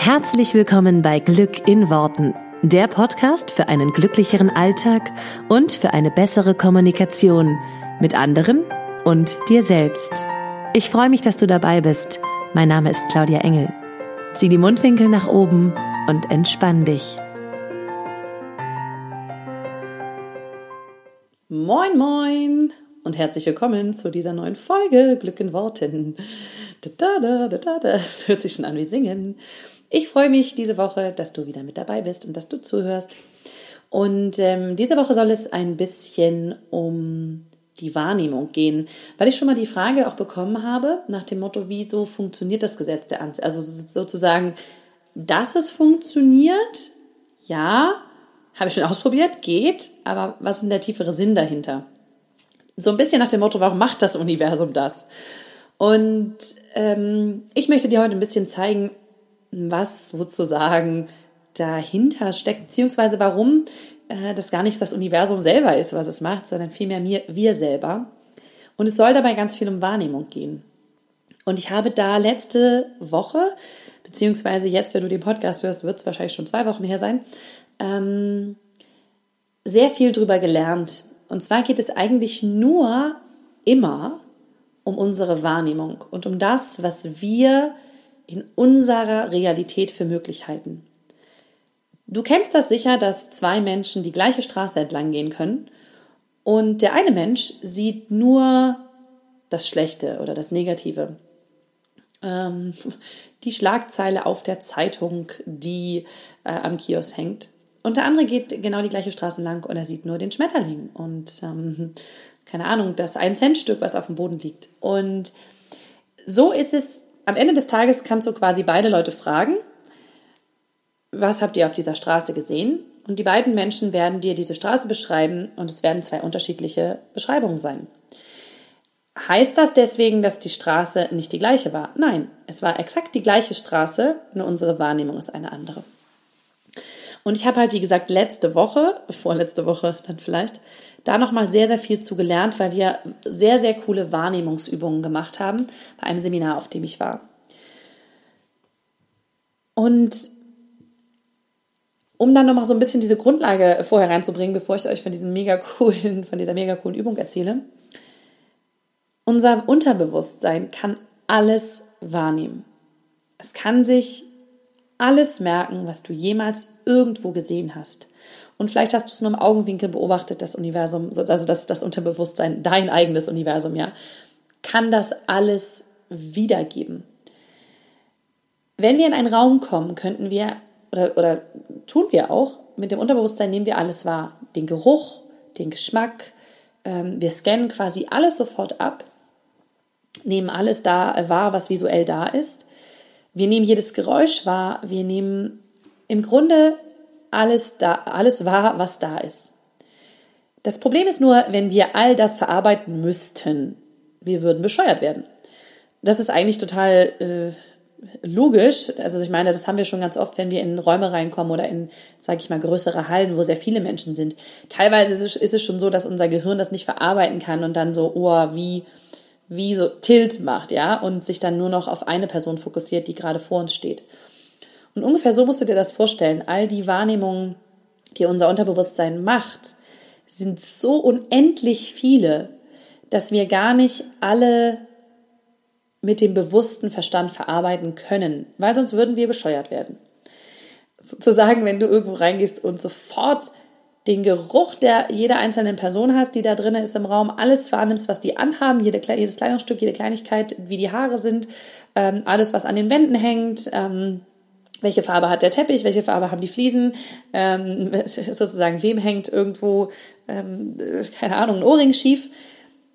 Herzlich willkommen bei Glück in Worten, der Podcast für einen glücklicheren Alltag und für eine bessere Kommunikation mit anderen und dir selbst. Ich freue mich, dass du dabei bist. Mein Name ist Claudia Engel. Zieh die Mundwinkel nach oben und entspann dich. Moin, moin und herzlich willkommen zu dieser neuen Folge Glück in Worten. Da, da, da, da, Das hört sich schon an wie Singen. Ich freue mich diese Woche, dass du wieder mit dabei bist und dass du zuhörst. Und ähm, diese Woche soll es ein bisschen um die Wahrnehmung gehen, weil ich schon mal die Frage auch bekommen habe nach dem Motto, wieso funktioniert das Gesetz der Anziehung? Also sozusagen, dass es funktioniert, ja, habe ich schon ausprobiert, geht, aber was ist denn der tiefere Sinn dahinter? So ein bisschen nach dem Motto, warum macht das Universum das? Und ähm, ich möchte dir heute ein bisschen zeigen, was sozusagen dahinter steckt, beziehungsweise warum äh, das gar nicht das Universum selber ist, was es macht, sondern vielmehr mir, wir selber. Und es soll dabei ganz viel um Wahrnehmung gehen. Und ich habe da letzte Woche, beziehungsweise jetzt, wenn du den Podcast hörst, wird es wahrscheinlich schon zwei Wochen her sein, ähm, sehr viel drüber gelernt. Und zwar geht es eigentlich nur immer um unsere Wahrnehmung und um das, was wir in unserer Realität für möglich halten. Du kennst das sicher, dass zwei Menschen die gleiche Straße entlang gehen können und der eine Mensch sieht nur das Schlechte oder das Negative. Ähm, die Schlagzeile auf der Zeitung, die äh, am Kiosk hängt. Und der andere geht genau die gleiche Straße lang und er sieht nur den Schmetterling und ähm, keine Ahnung, das ein Cent Stück, was auf dem Boden liegt. Und so ist es. Am Ende des Tages kannst du quasi beide Leute fragen, was habt ihr auf dieser Straße gesehen? Und die beiden Menschen werden dir diese Straße beschreiben und es werden zwei unterschiedliche Beschreibungen sein. Heißt das deswegen, dass die Straße nicht die gleiche war? Nein, es war exakt die gleiche Straße, nur unsere Wahrnehmung ist eine andere. Und ich habe halt, wie gesagt, letzte Woche, vorletzte Woche dann vielleicht, da nochmal sehr, sehr viel zu gelernt, weil wir sehr, sehr coole Wahrnehmungsübungen gemacht haben bei einem Seminar, auf dem ich war. Und um dann nochmal so ein bisschen diese Grundlage vorher reinzubringen, bevor ich euch von diesem mega coolen, von dieser mega coolen Übung erzähle. Unser Unterbewusstsein kann alles wahrnehmen. Es kann sich alles merken, was du jemals irgendwo gesehen hast. Und vielleicht hast du es nur im Augenwinkel beobachtet, das Universum, also das, das Unterbewusstsein, dein eigenes Universum, ja, kann das alles wiedergeben. Wenn wir in einen Raum kommen, könnten wir, oder, oder tun wir auch, mit dem Unterbewusstsein nehmen wir alles wahr. Den Geruch, den Geschmack, ähm, wir scannen quasi alles sofort ab, nehmen alles da wahr, was visuell da ist. Wir nehmen jedes Geräusch wahr, wir nehmen im Grunde alles, da, alles wahr, was da ist. Das Problem ist nur, wenn wir all das verarbeiten müssten, wir würden bescheuert werden. Das ist eigentlich total äh, logisch. Also ich meine, das haben wir schon ganz oft, wenn wir in Räume reinkommen oder in, sage ich mal, größere Hallen, wo sehr viele Menschen sind. Teilweise ist es, ist es schon so, dass unser Gehirn das nicht verarbeiten kann und dann so, oh, wie, wie so Tilt macht, ja, und sich dann nur noch auf eine Person fokussiert, die gerade vor uns steht. Und ungefähr so musst du dir das vorstellen. All die Wahrnehmungen, die unser Unterbewusstsein macht, sind so unendlich viele, dass wir gar nicht alle mit dem bewussten Verstand verarbeiten können, weil sonst würden wir bescheuert werden. Sozusagen, wenn du irgendwo reingehst und sofort den Geruch der jeder einzelnen Person hast, die da drin ist im Raum, alles wahrnimmst, was die anhaben, jede, jedes Kleidungsstück, jede Kleinigkeit, wie die Haare sind, ähm, alles, was an den Wänden hängt, ähm, welche Farbe hat der Teppich, welche Farbe haben die Fliesen, ähm, sozusagen, wem hängt irgendwo, ähm, keine Ahnung, ein Ohrring schief.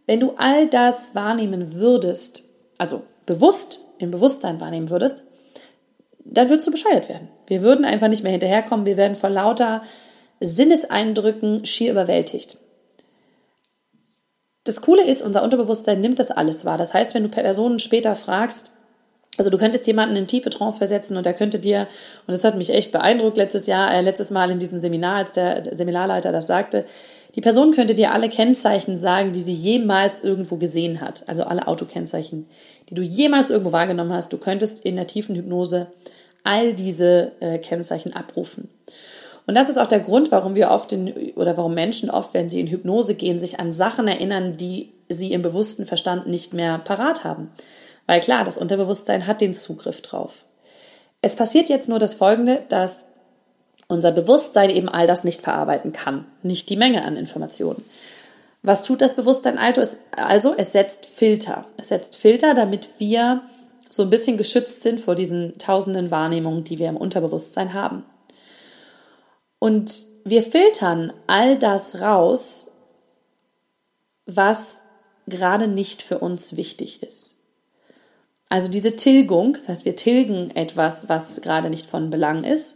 Wenn du all das wahrnehmen würdest, also bewusst, im Bewusstsein wahrnehmen würdest, dann würdest du bescheuert werden. Wir würden einfach nicht mehr hinterherkommen, wir werden vor lauter Sinneseindrücken schier überwältigt. Das Coole ist, unser Unterbewusstsein nimmt das alles wahr. Das heißt, wenn du Personen später fragst, also du könntest jemanden in tiefe Trance versetzen und er könnte dir, und das hat mich echt beeindruckt letztes Jahr, äh, letztes Mal in diesem Seminar, als der Seminarleiter das sagte, die Person könnte dir alle Kennzeichen sagen, die sie jemals irgendwo gesehen hat. Also alle Autokennzeichen, die du jemals irgendwo wahrgenommen hast. Du könntest in der tiefen Hypnose all diese äh, Kennzeichen abrufen. Und das ist auch der Grund, warum wir oft in, oder warum Menschen oft, wenn sie in Hypnose gehen, sich an Sachen erinnern, die sie im bewussten Verstand nicht mehr parat haben. Weil klar, das Unterbewusstsein hat den Zugriff drauf. Es passiert jetzt nur das Folgende, dass unser Bewusstsein eben all das nicht verarbeiten kann, nicht die Menge an Informationen. Was tut das Bewusstsein also? Es setzt Filter. Es setzt Filter, damit wir so ein bisschen geschützt sind vor diesen tausenden Wahrnehmungen, die wir im Unterbewusstsein haben. Und wir filtern all das raus, was gerade nicht für uns wichtig ist. Also diese Tilgung, das heißt, wir tilgen etwas, was gerade nicht von Belang ist.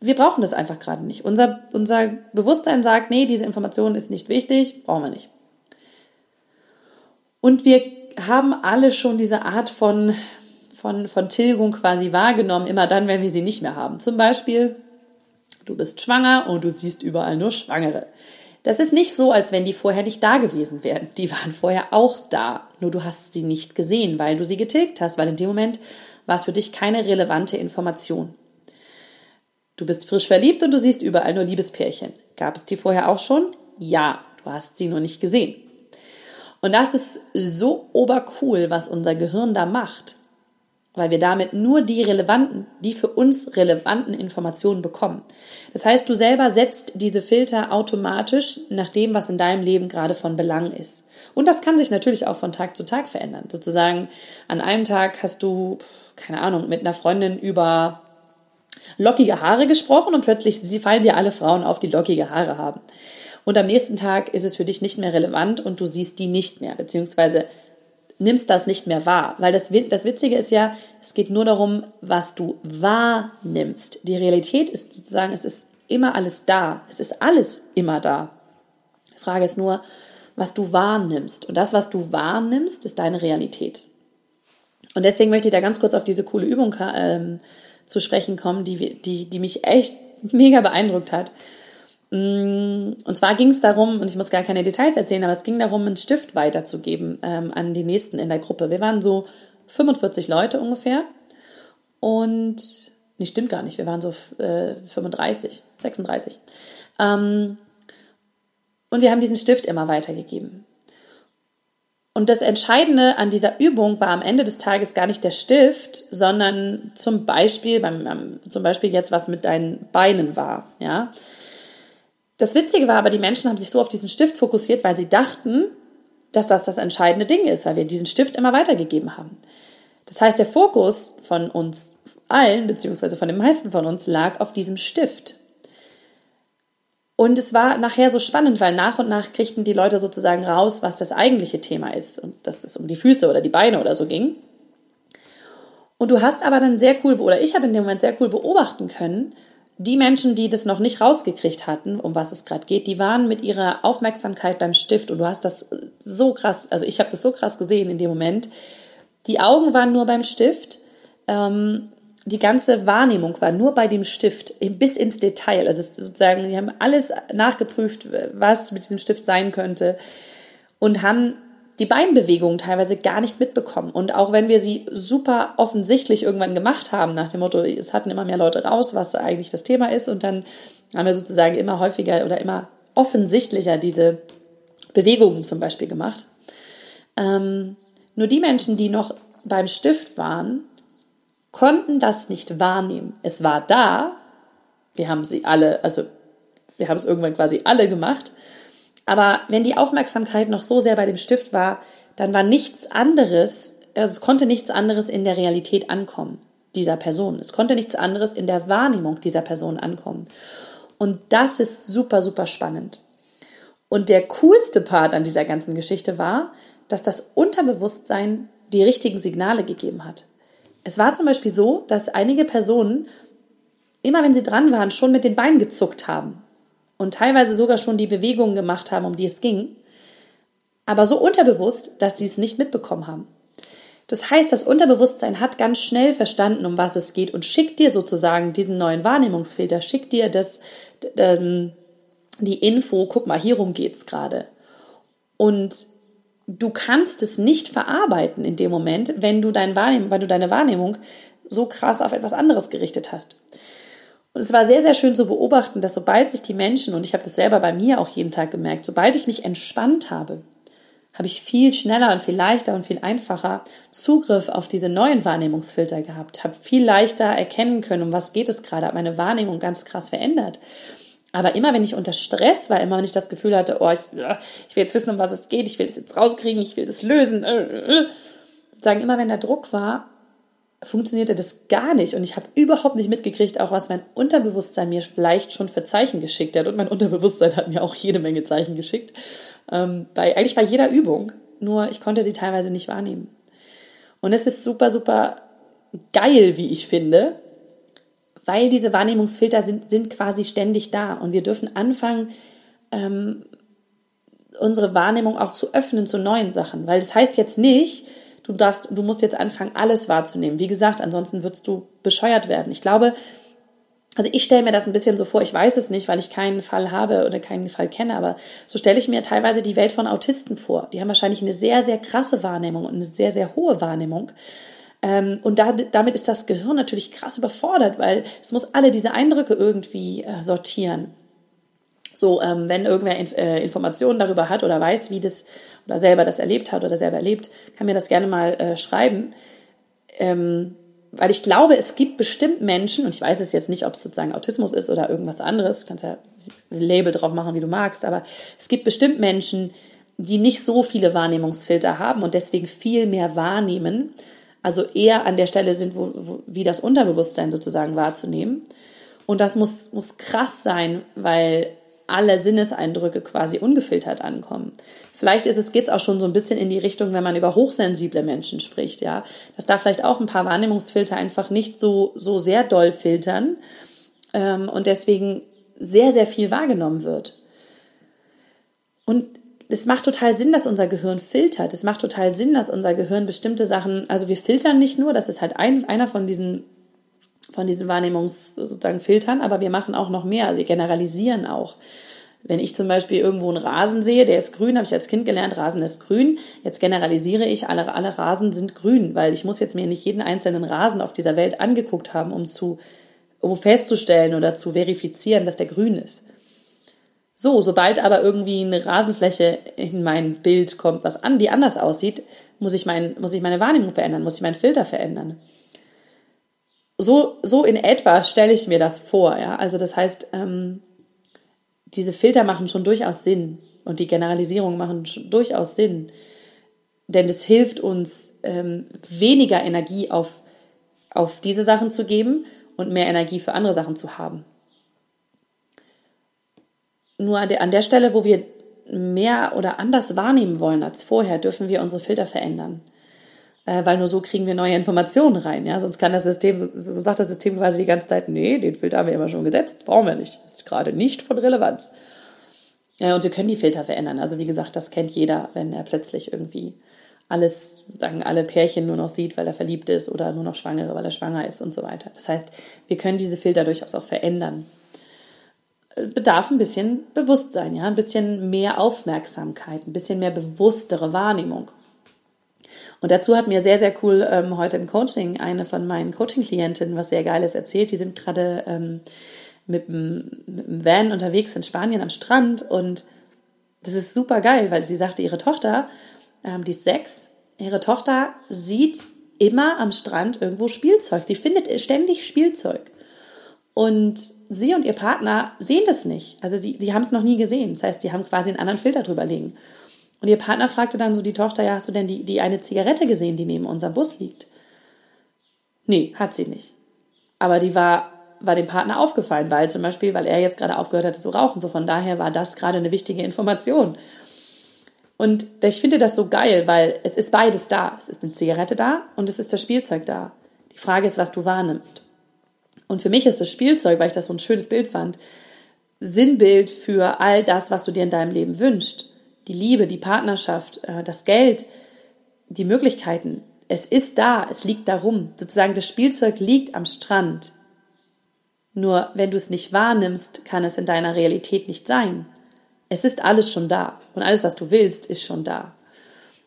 Wir brauchen das einfach gerade nicht. Unser, unser Bewusstsein sagt, nee, diese Information ist nicht wichtig, brauchen wir nicht. Und wir haben alle schon diese Art von, von, von Tilgung quasi wahrgenommen, immer dann, wenn wir sie nicht mehr haben. Zum Beispiel, du bist schwanger und du siehst überall nur Schwangere. Das ist nicht so, als wenn die vorher nicht da gewesen wären. Die waren vorher auch da, nur du hast sie nicht gesehen, weil du sie getilgt hast, weil in dem Moment war es für dich keine relevante Information. Du bist frisch verliebt und du siehst überall nur Liebespärchen. Gab es die vorher auch schon? Ja, du hast sie nur nicht gesehen. Und das ist so obercool, was unser Gehirn da macht, weil wir damit nur die relevanten, die für uns relevanten Informationen bekommen. Das heißt, du selber setzt diese Filter automatisch nach dem, was in deinem Leben gerade von Belang ist. Und das kann sich natürlich auch von Tag zu Tag verändern. Sozusagen an einem Tag hast du, keine Ahnung, mit einer Freundin über lockige Haare gesprochen und plötzlich fallen dir alle Frauen auf, die lockige Haare haben. Und am nächsten Tag ist es für dich nicht mehr relevant und du siehst die nicht mehr, beziehungsweise nimmst das nicht mehr wahr. Weil das, das Witzige ist ja, es geht nur darum, was du wahrnimmst. Die Realität ist sozusagen, es ist immer alles da. Es ist alles immer da. Die Frage ist nur, was du wahrnimmst. Und das, was du wahrnimmst, ist deine Realität. Und deswegen möchte ich da ganz kurz auf diese coole Übung ähm, zu sprechen kommen, die, die, die mich echt mega beeindruckt hat. Mm, und zwar ging es darum, und ich muss gar keine Details erzählen, aber es ging darum, einen Stift weiterzugeben ähm, an die Nächsten in der Gruppe. Wir waren so 45 Leute ungefähr. Und, nee, stimmt gar nicht, wir waren so äh, 35, 36. Ähm, und wir haben diesen Stift immer weitergegeben. Und das Entscheidende an dieser Übung war am Ende des Tages gar nicht der Stift, sondern zum Beispiel, beim, zum Beispiel jetzt, was mit deinen Beinen war, ja. Das Witzige war aber, die Menschen haben sich so auf diesen Stift fokussiert, weil sie dachten, dass das das entscheidende Ding ist, weil wir diesen Stift immer weitergegeben haben. Das heißt, der Fokus von uns allen, beziehungsweise von den meisten von uns, lag auf diesem Stift. Und es war nachher so spannend, weil nach und nach kriegten die Leute sozusagen raus, was das eigentliche Thema ist und dass es um die Füße oder die Beine oder so ging. Und du hast aber dann sehr cool, oder ich habe in dem Moment sehr cool beobachten können, die Menschen, die das noch nicht rausgekriegt hatten, um was es gerade geht, die waren mit ihrer Aufmerksamkeit beim Stift und du hast das so krass, also ich habe das so krass gesehen in dem Moment. Die Augen waren nur beim Stift, ähm, die ganze Wahrnehmung war nur bei dem Stift bis ins Detail. Also sozusagen, die haben alles nachgeprüft, was mit diesem Stift sein könnte und haben die Beinbewegungen teilweise gar nicht mitbekommen. Und auch wenn wir sie super offensichtlich irgendwann gemacht haben, nach dem Motto, es hatten immer mehr Leute raus, was eigentlich das Thema ist, und dann haben wir sozusagen immer häufiger oder immer offensichtlicher diese Bewegungen zum Beispiel gemacht. Ähm, nur die Menschen, die noch beim Stift waren, konnten das nicht wahrnehmen. Es war da, wir haben sie alle, also wir haben es irgendwann quasi alle gemacht, aber wenn die Aufmerksamkeit noch so sehr bei dem Stift war, dann war nichts anderes, also es konnte nichts anderes in der Realität ankommen, dieser Person. Es konnte nichts anderes in der Wahrnehmung dieser Person ankommen. Und das ist super, super spannend. Und der coolste Part an dieser ganzen Geschichte war, dass das Unterbewusstsein die richtigen Signale gegeben hat. Es war zum Beispiel so, dass einige Personen, immer wenn sie dran waren, schon mit den Beinen gezuckt haben und teilweise sogar schon die Bewegungen gemacht haben, um die es ging, aber so unterbewusst, dass sie es nicht mitbekommen haben. Das heißt, das Unterbewusstsein hat ganz schnell verstanden, um was es geht und schickt dir sozusagen diesen neuen Wahrnehmungsfilter, schickt dir das, ähm, die Info, guck mal, hierum geht's gerade. Und du kannst es nicht verarbeiten in dem Moment, wenn du, dein Wahrnehm, wenn du deine Wahrnehmung so krass auf etwas anderes gerichtet hast. Und es war sehr, sehr schön zu beobachten, dass sobald sich die Menschen, und ich habe das selber bei mir auch jeden Tag gemerkt, sobald ich mich entspannt habe, habe ich viel schneller und viel leichter und viel einfacher Zugriff auf diese neuen Wahrnehmungsfilter gehabt, habe viel leichter erkennen können, um was geht es gerade, habe meine Wahrnehmung ganz krass verändert. Aber immer wenn ich unter Stress war, immer wenn ich das Gefühl hatte, oh, ich, ich will jetzt wissen, um was es geht, ich will es jetzt rauskriegen, ich will es lösen, äh, äh, sagen immer, wenn der Druck war, funktionierte das gar nicht. Und ich habe überhaupt nicht mitgekriegt, auch was mein Unterbewusstsein mir vielleicht schon für Zeichen geschickt hat. Und mein Unterbewusstsein hat mir auch jede Menge Zeichen geschickt. Ähm, bei, eigentlich bei jeder Übung, nur ich konnte sie teilweise nicht wahrnehmen. Und es ist super, super geil, wie ich finde, weil diese Wahrnehmungsfilter sind, sind quasi ständig da. Und wir dürfen anfangen, ähm, unsere Wahrnehmung auch zu öffnen zu neuen Sachen, weil das heißt jetzt nicht, du darfst, du musst jetzt anfangen, alles wahrzunehmen. Wie gesagt, ansonsten würdest du bescheuert werden. Ich glaube, also ich stelle mir das ein bisschen so vor, ich weiß es nicht, weil ich keinen Fall habe oder keinen Fall kenne, aber so stelle ich mir teilweise die Welt von Autisten vor. Die haben wahrscheinlich eine sehr, sehr krasse Wahrnehmung und eine sehr, sehr hohe Wahrnehmung. Ähm, und da, damit ist das Gehirn natürlich krass überfordert, weil es muss alle diese Eindrücke irgendwie äh, sortieren. So, ähm, wenn irgendwer äh, Informationen darüber hat oder weiß, wie das oder selber das erlebt hat oder selber erlebt, kann mir das gerne mal äh, schreiben. Ähm, weil ich glaube, es gibt bestimmt Menschen, und ich weiß es jetzt nicht, ob es sozusagen Autismus ist oder irgendwas anderes, du kannst ja ein Label drauf machen, wie du magst, aber es gibt bestimmt Menschen, die nicht so viele Wahrnehmungsfilter haben und deswegen viel mehr wahrnehmen, also eher an der Stelle sind, wo, wo, wie das Unterbewusstsein sozusagen wahrzunehmen. Und das muss, muss krass sein, weil alle Sinneseindrücke quasi ungefiltert ankommen. Vielleicht ist es, geht's auch schon so ein bisschen in die Richtung, wenn man über hochsensible Menschen spricht, ja, dass da vielleicht auch ein paar Wahrnehmungsfilter einfach nicht so, so sehr doll filtern ähm, und deswegen sehr, sehr viel wahrgenommen wird. Und es macht total Sinn, dass unser Gehirn filtert. Es macht total Sinn, dass unser Gehirn bestimmte Sachen, also wir filtern nicht nur, das ist halt ein, einer von diesen von diesen Wahrnehmungs sozusagen Filtern, aber wir machen auch noch mehr, also wir generalisieren auch. Wenn ich zum Beispiel irgendwo einen Rasen sehe, der ist grün, habe ich als Kind gelernt, Rasen ist grün. Jetzt generalisiere ich, alle, alle Rasen sind grün, weil ich muss jetzt mir nicht jeden einzelnen Rasen auf dieser Welt angeguckt haben, um zu, um festzustellen oder zu verifizieren, dass der grün ist. So, sobald aber irgendwie eine Rasenfläche in mein Bild kommt, was an, die anders aussieht, muss ich, mein, muss ich meine Wahrnehmung verändern, muss ich meinen Filter verändern so, so in etwa stelle ich mir das vor. Ja? Also das heißt, ähm, diese Filter machen schon durchaus Sinn und die Generalisierungen machen durchaus Sinn. Denn es hilft uns, ähm, weniger Energie auf, auf diese Sachen zu geben und mehr Energie für andere Sachen zu haben. Nur an der, an der Stelle, wo wir mehr oder anders wahrnehmen wollen als vorher, dürfen wir unsere Filter verändern weil nur so kriegen wir neue Informationen rein. Ja? Sonst kann das System, so sagt das System quasi die ganze Zeit, nee, den Filter haben wir immer schon gesetzt, brauchen wir nicht. Ist gerade nicht von Relevanz. Äh, und wir können die Filter verändern. Also wie gesagt, das kennt jeder, wenn er plötzlich irgendwie alles, sagen alle Pärchen nur noch sieht, weil er verliebt ist oder nur noch Schwangere, weil er schwanger ist und so weiter. Das heißt, wir können diese Filter durchaus auch verändern. Äh, bedarf ein bisschen Bewusstsein, ja, ein bisschen mehr Aufmerksamkeit, ein bisschen mehr bewusstere Wahrnehmung. Und dazu hat mir sehr, sehr cool ähm, heute im Coaching eine von meinen Coaching-Klientinnen was sehr Geiles erzählt. Die sind gerade ähm, mit, dem Van unterwegs in Spanien am Strand und das ist super geil, weil sie sagte, ihre Tochter, ähm, die ist sechs, ihre Tochter sieht immer am Strand irgendwo Spielzeug. Sie findet ständig Spielzeug. Und sie und ihr Partner sehen das nicht. Also die, die haben es noch nie gesehen. Das heißt, die haben quasi einen anderen Filter drüber liegen. Und ihr Partner fragte dann so die Tochter, ja, hast du denn die, die eine Zigarette gesehen, die neben unserem Bus liegt? Nee, hat sie nicht. Aber die war, war dem Partner aufgefallen, weil zum Beispiel, weil er jetzt gerade aufgehört hatte zu rauchen. So von daher war das gerade eine wichtige Information. Und ich finde das so geil, weil es ist beides da. Es ist eine Zigarette da und es ist das Spielzeug da. Die Frage ist, was du wahrnimmst. Und für mich ist das Spielzeug, weil ich das so ein schönes Bild fand, Sinnbild für all das, was du dir in deinem Leben wünschst die Liebe, die Partnerschaft, äh, das Geld, die Möglichkeiten. Es ist da, es liegt darum. Sozusagen das Spielzeug liegt am Strand. Nur wenn du es nicht wahrnimmst, kann es in deiner Realität nicht sein. Es ist alles schon da und alles, was du willst, ist schon da.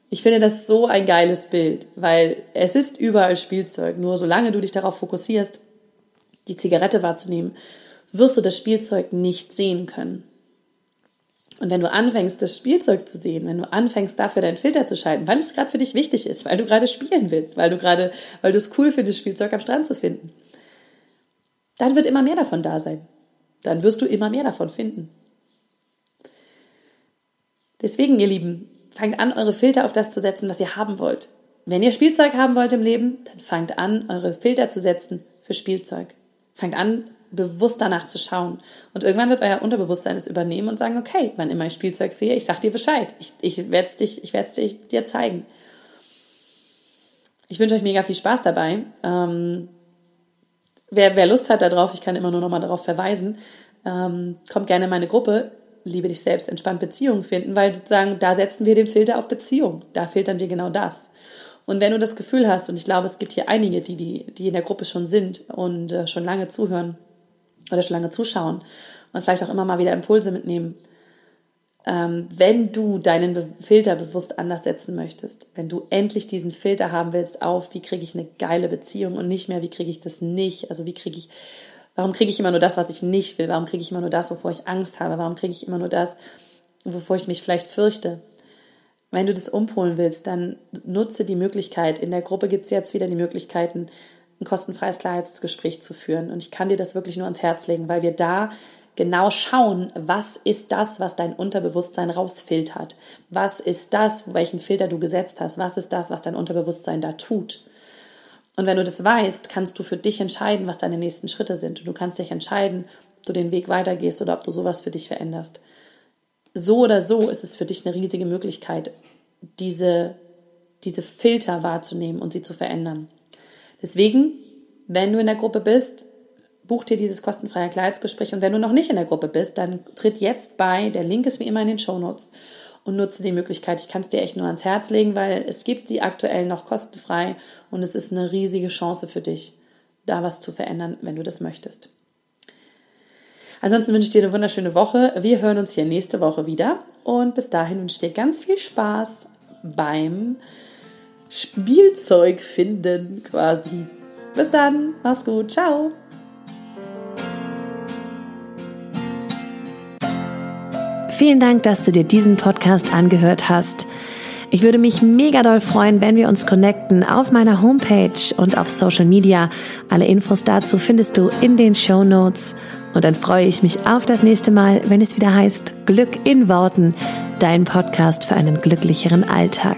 Ich finde das so ein geiles Bild, weil es ist überall Spielzeug. Nur solange du dich darauf fokussierst, die Zigarette wahrzunehmen, wirst du das Spielzeug nicht sehen können. Und wenn du anfängst, das Spielzeug zu sehen, wenn du anfängst, dafür deinen Filter zu schalten, weil es gerade für dich wichtig ist, weil du gerade spielen willst, weil du gerade, weil du es cool findest, Spielzeug am Strand zu finden, dann wird immer mehr davon da sein. Dann wirst du immer mehr davon finden. Deswegen, ihr Lieben, fangt an, eure Filter auf das zu setzen, was ihr haben wollt. Wenn ihr Spielzeug haben wollt im Leben, dann fangt an, eure Filter zu setzen für Spielzeug. Fangt an, bewusst danach zu schauen. Und irgendwann wird euer Unterbewusstsein es übernehmen und sagen, okay, wann immer ich Spielzeug sehe, ich sag dir Bescheid. Ich, ich werde dich, ich werde es dir zeigen. Ich wünsche euch mega viel Spaß dabei. Ähm, wer, wer Lust hat darauf, ich kann immer nur noch mal darauf verweisen, ähm, kommt gerne in meine Gruppe liebe dich selbst, entspannt Beziehungen finden, weil sozusagen da setzen wir den Filter auf Beziehung. Da filtern wir genau das. Und wenn du das Gefühl hast, und ich glaube, es gibt hier einige, die, die, die in der Gruppe schon sind und äh, schon lange zuhören oder schon lange zuschauen und vielleicht auch immer mal wieder Impulse mitnehmen, ähm, wenn du deinen Be Filter bewusst anders setzen möchtest, wenn du endlich diesen Filter haben willst auf, wie kriege ich eine geile Beziehung und nicht mehr, wie kriege ich das nicht, also wie kriege ich Warum kriege ich immer nur das, was ich nicht will? Warum kriege ich immer nur das, wovor ich Angst habe? Warum kriege ich immer nur das, wovor ich mich vielleicht fürchte? Wenn du das umpolen willst, dann nutze die Möglichkeit. In der Gruppe gibt es jetzt wieder die Möglichkeiten, ein kostenfreies Klarheitsgespräch zu führen. Und ich kann dir das wirklich nur ans Herz legen, weil wir da genau schauen, was ist das, was dein Unterbewusstsein rausfiltert? Was ist das, welchen Filter du gesetzt hast? Was ist das, was dein Unterbewusstsein da tut? Und wenn du das weißt, kannst du für dich entscheiden, was deine nächsten Schritte sind. Und du kannst dich entscheiden, ob du den Weg weitergehst oder ob du sowas für dich veränderst. So oder so ist es für dich eine riesige Möglichkeit, diese, diese Filter wahrzunehmen und sie zu verändern. Deswegen, wenn du in der Gruppe bist, buch dir dieses kostenfreie Kleidsgespräch. Und wenn du noch nicht in der Gruppe bist, dann tritt jetzt bei. Der Link ist wie immer in den Show Notes und nutze die Möglichkeit. Ich kann es dir echt nur ans Herz legen, weil es gibt sie aktuell noch kostenfrei und es ist eine riesige Chance für dich, da was zu verändern, wenn du das möchtest. Ansonsten wünsche ich dir eine wunderschöne Woche. Wir hören uns hier nächste Woche wieder und bis dahin wünsche ich dir ganz viel Spaß beim Spielzeug finden quasi. Bis dann, mach's gut, ciao. Vielen Dank, dass du dir diesen Podcast angehört hast. Ich würde mich mega doll freuen, wenn wir uns connecten auf meiner Homepage und auf Social Media. Alle Infos dazu findest du in den Show Notes. Und dann freue ich mich auf das nächste Mal, wenn es wieder heißt Glück in Worten, dein Podcast für einen glücklicheren Alltag.